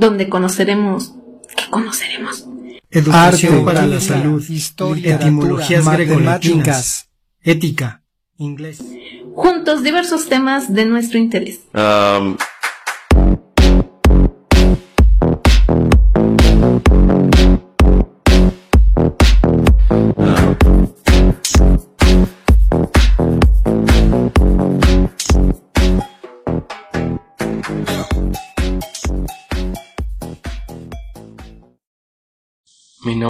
donde conoceremos, ¿qué conoceremos? Educación Arte, para la salud, historia, etimologías matemáticas, ética, inglés. Juntos diversos temas de nuestro interés. Um,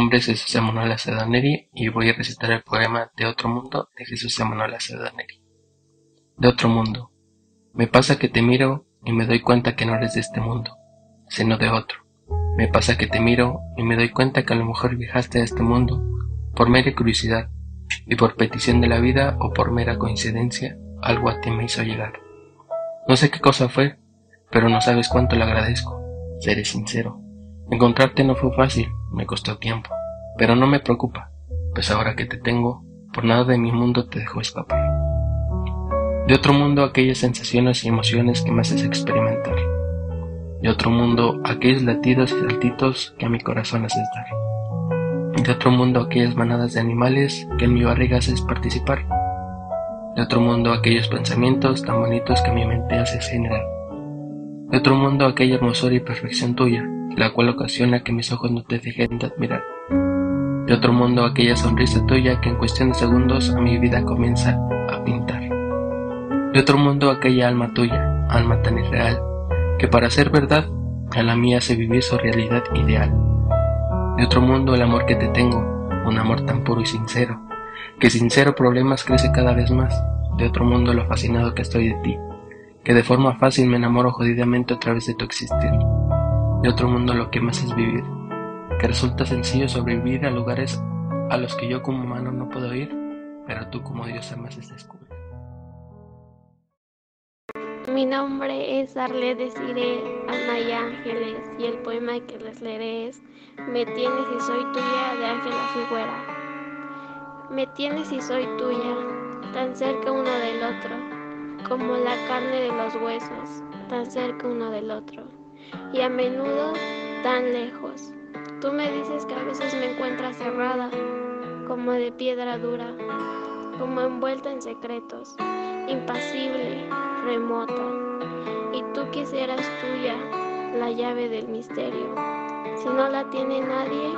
nombre es Jesús Emanuel Acevedo y voy a recitar el poema De otro mundo de Jesús Emanuel Acevedo De otro mundo. Me pasa que te miro y me doy cuenta que no eres de este mundo, sino de otro. Me pasa que te miro y me doy cuenta que a lo mejor viajaste a este mundo por mera curiosidad y por petición de la vida o por mera coincidencia algo a ti me hizo llegar. No sé qué cosa fue, pero no sabes cuánto le agradezco. Seré sincero. Encontrarte no fue fácil, me costó tiempo, pero no me preocupa, pues ahora que te tengo, por nada de mi mundo te dejo escapar. De otro mundo aquellas sensaciones y emociones que me haces experimentar. De otro mundo aquellos latidos y saltitos que a mi corazón haces dar. De otro mundo aquellas manadas de animales que en mi barriga haces participar. De otro mundo aquellos pensamientos tan bonitos que mi mente hace generar. De otro mundo aquella hermosura y perfección tuya la cual ocasiona que mis ojos no te dejen de admirar. De otro mundo aquella sonrisa tuya que en cuestión de segundos a mi vida comienza a pintar. De otro mundo aquella alma tuya, alma tan irreal, que para ser verdad a la mía hace vivir su realidad ideal. De otro mundo el amor que te tengo, un amor tan puro y sincero, que sincero problemas crece cada vez más. De otro mundo lo fascinado que estoy de ti, que de forma fácil me enamoro jodidamente a través de tu existir de otro mundo lo que más es vivir, que resulta sencillo sobrevivir a lugares a los que yo como humano no puedo ir, pero tú como Dios más es descubrir. Mi nombre es Arle Desiree Anaya Ángeles y el poema que les leeré es Me tienes y soy tuya de Ángela Figuera. Me tienes y soy tuya, tan cerca uno del otro, como la carne de los huesos, tan cerca uno del otro y a menudo tan lejos. Tú me dices que a veces me encuentras cerrada, como de piedra dura, como envuelta en secretos, impasible, remota. Y tú quisieras tuya la llave del misterio. Si no la tiene nadie,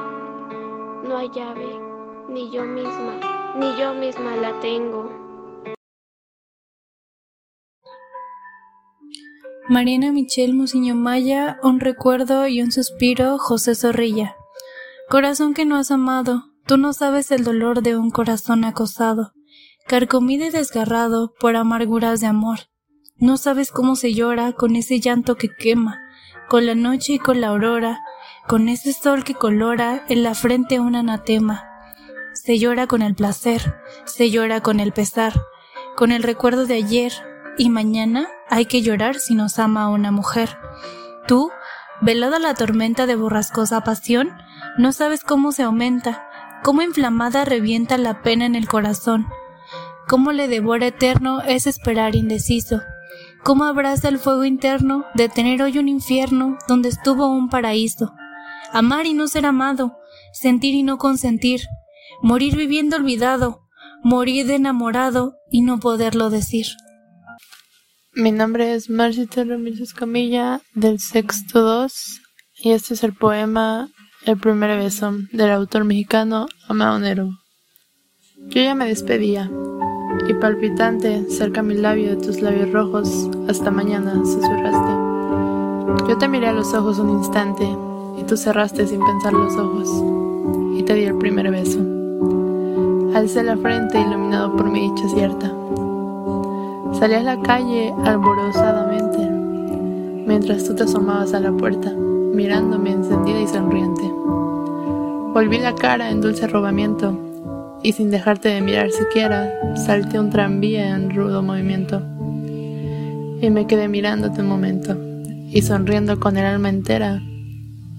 no hay llave, ni yo misma, ni yo misma la tengo. Mariana Michelle Musiño Maya, un recuerdo y un suspiro, José Zorrilla. Corazón que no has amado, tú no sabes el dolor de un corazón acosado, carcomido y desgarrado por amarguras de amor. No sabes cómo se llora con ese llanto que quema, con la noche y con la aurora, con ese sol que colora en la frente un anatema. Se llora con el placer, se llora con el pesar, con el recuerdo de ayer, y mañana hay que llorar si nos ama una mujer. Tú, velada la tormenta de borrascosa pasión, no sabes cómo se aumenta, cómo inflamada revienta la pena en el corazón, cómo le devora eterno es esperar indeciso, cómo abraza el fuego interno de tener hoy un infierno donde estuvo un paraíso, amar y no ser amado, sentir y no consentir, morir viviendo olvidado, morir de enamorado y no poderlo decir. Mi nombre es Marcita Ramírez Camilla del sexto 2 y este es el poema El primer beso del autor mexicano Amado Nervo. Yo ya me despedía y palpitante cerca mi labio de tus labios rojos hasta mañana susurraste. Yo te miré a los ojos un instante y tú cerraste sin pensar los ojos y te di el primer beso. Alcé la frente iluminado por mi dicha cierta Salí a la calle alborozadamente. mientras tú te asomabas a la puerta, mirándome encendida y sonriente. Volví la cara en dulce arrobamiento y sin dejarte de mirar siquiera, salté un tranvía en rudo movimiento. Y me quedé mirándote un momento y sonriendo con el alma entera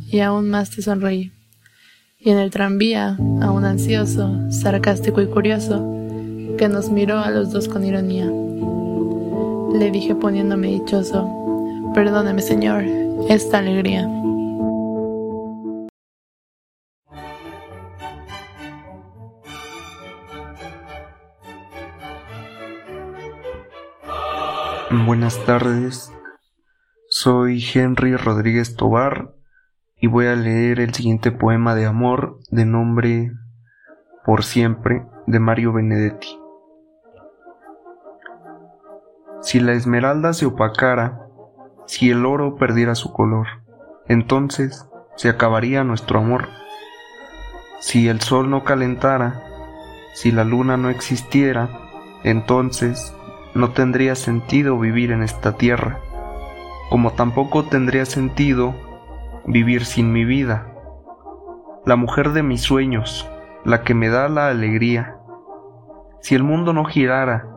y aún más te sonreí. Y en el tranvía, aún ansioso, sarcástico y curioso, que nos miró a los dos con ironía. Le dije poniéndome dichoso, perdóneme señor, esta alegría. Buenas tardes, soy Henry Rodríguez Tobar y voy a leer el siguiente poema de amor de nombre Por siempre de Mario Benedetti. Si la esmeralda se opacara, si el oro perdiera su color, entonces se acabaría nuestro amor. Si el sol no calentara, si la luna no existiera, entonces no tendría sentido vivir en esta tierra, como tampoco tendría sentido vivir sin mi vida. La mujer de mis sueños, la que me da la alegría. Si el mundo no girara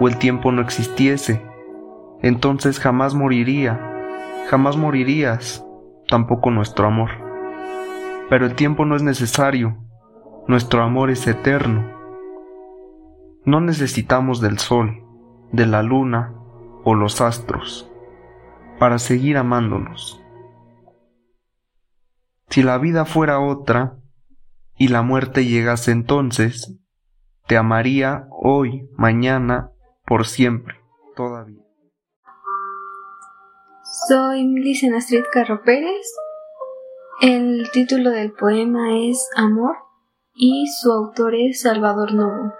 o el tiempo no existiese, entonces jamás moriría, jamás morirías, tampoco nuestro amor. Pero el tiempo no es necesario, nuestro amor es eterno. No necesitamos del sol, de la luna o los astros para seguir amándonos. Si la vida fuera otra y la muerte llegase entonces, te amaría hoy, mañana, por siempre, todavía. Soy Millicent Astrid Carro Pérez. El título del poema es Amor y su autor es Salvador Novo.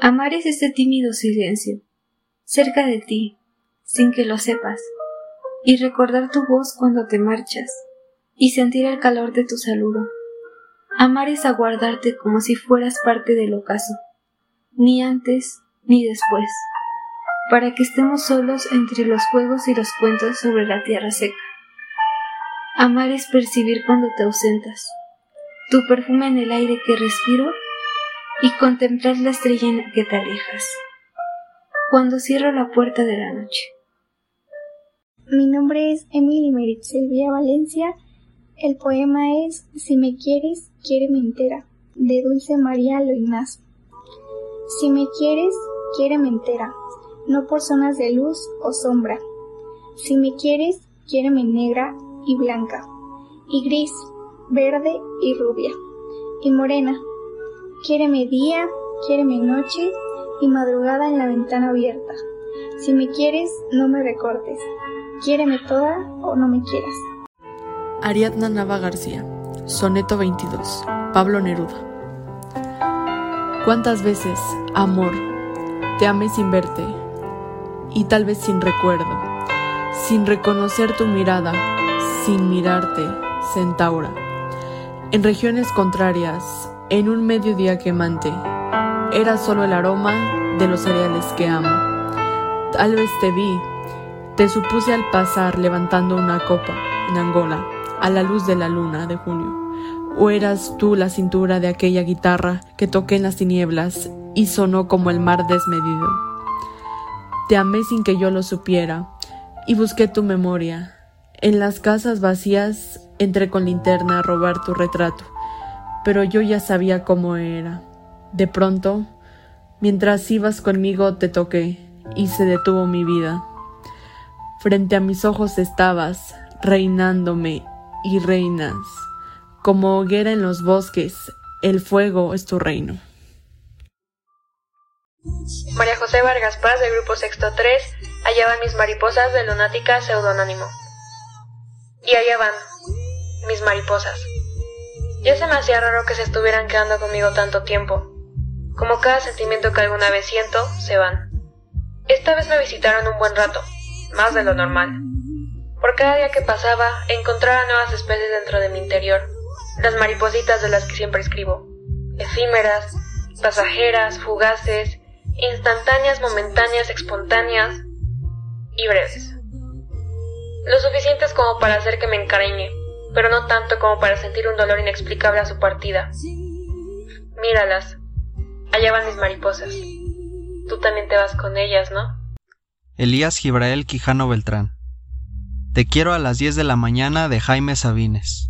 Amar es este tímido silencio, cerca de ti, sin que lo sepas, y recordar tu voz cuando te marchas, y sentir el calor de tu saludo. Amar es aguardarte como si fueras parte del ocaso, ni antes ni después, para que estemos solos entre los juegos y los cuentos sobre la tierra seca. Amar es percibir cuando te ausentas, tu perfume en el aire que respiro y contemplar la estrella que te alejas, cuando cierro la puerta de la noche. Mi nombre es Emily Merit Silvia Valencia. El poema es Si me quieres, quiéreme entera, de Dulce María Loinaz. Si me quieres, quiéreme entera, no por zonas de luz o sombra. Si me quieres, quiéreme negra y blanca, y gris, verde y rubia, y morena, Quiéreme día, quiéreme noche y madrugada en la ventana abierta. Si me quieres, no me recortes. Quiéreme toda o no me quieras. Ariadna Nava García, Soneto 22, Pablo Neruda. ¿Cuántas veces, amor, te amé sin verte y tal vez sin recuerdo, sin reconocer tu mirada, sin mirarte, centaura? En regiones contrarias, en un mediodía quemante. Era solo el aroma de los cereales que amo. Tal vez te vi, te supuse al pasar levantando una copa en Angola, a la luz de la luna de junio. O eras tú la cintura de aquella guitarra que toqué en las tinieblas y sonó como el mar desmedido. Te amé sin que yo lo supiera y busqué tu memoria. En las casas vacías entré con linterna a robar tu retrato pero yo ya sabía cómo era. De pronto, mientras ibas conmigo, te toqué y se detuvo mi vida. Frente a mis ojos estabas, reinándome y reinas. Como hoguera en los bosques, el fuego es tu reino. María José Vargas Paz, del Grupo Sexto 3, allá van mis mariposas de lunática pseudonónimo. Y allá van, mis mariposas. Ya se me hacía raro que se estuvieran quedando conmigo tanto tiempo. Como cada sentimiento que alguna vez siento, se van. Esta vez me visitaron un buen rato, más de lo normal. Por cada día que pasaba, encontraba nuevas especies dentro de mi interior, las maripositas de las que siempre escribo, efímeras, pasajeras, fugaces, instantáneas, momentáneas, espontáneas y breves. Lo suficientes como para hacer que me encariñe, pero no tanto como para sentir un dolor inexplicable a su partida. Míralas. Allá van mis mariposas. Tú también te vas con ellas, ¿no? Elías Gibrael Quijano Beltrán. Te quiero a las 10 de la mañana de Jaime Sabines.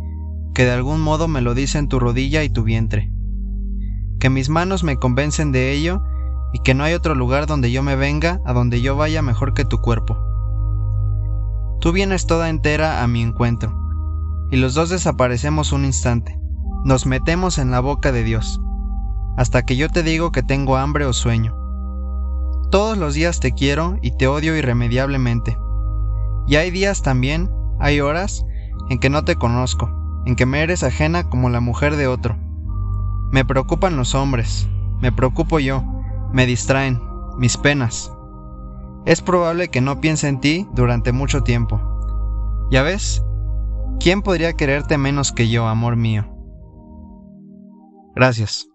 que de algún modo me lo dicen tu rodilla y tu vientre. Que mis manos me convencen de ello y que no hay otro lugar donde yo me venga, a donde yo vaya mejor que tu cuerpo. Tú vienes toda entera a mi encuentro, y los dos desaparecemos un instante, nos metemos en la boca de Dios, hasta que yo te digo que tengo hambre o sueño. Todos los días te quiero y te odio irremediablemente. Y hay días también, hay horas, en que no te conozco, en que me eres ajena como la mujer de otro. Me preocupan los hombres, me preocupo yo, me distraen, mis penas. Es probable que no piense en ti durante mucho tiempo. ¿Ya ves? ¿Quién podría quererte menos que yo, amor mío? Gracias.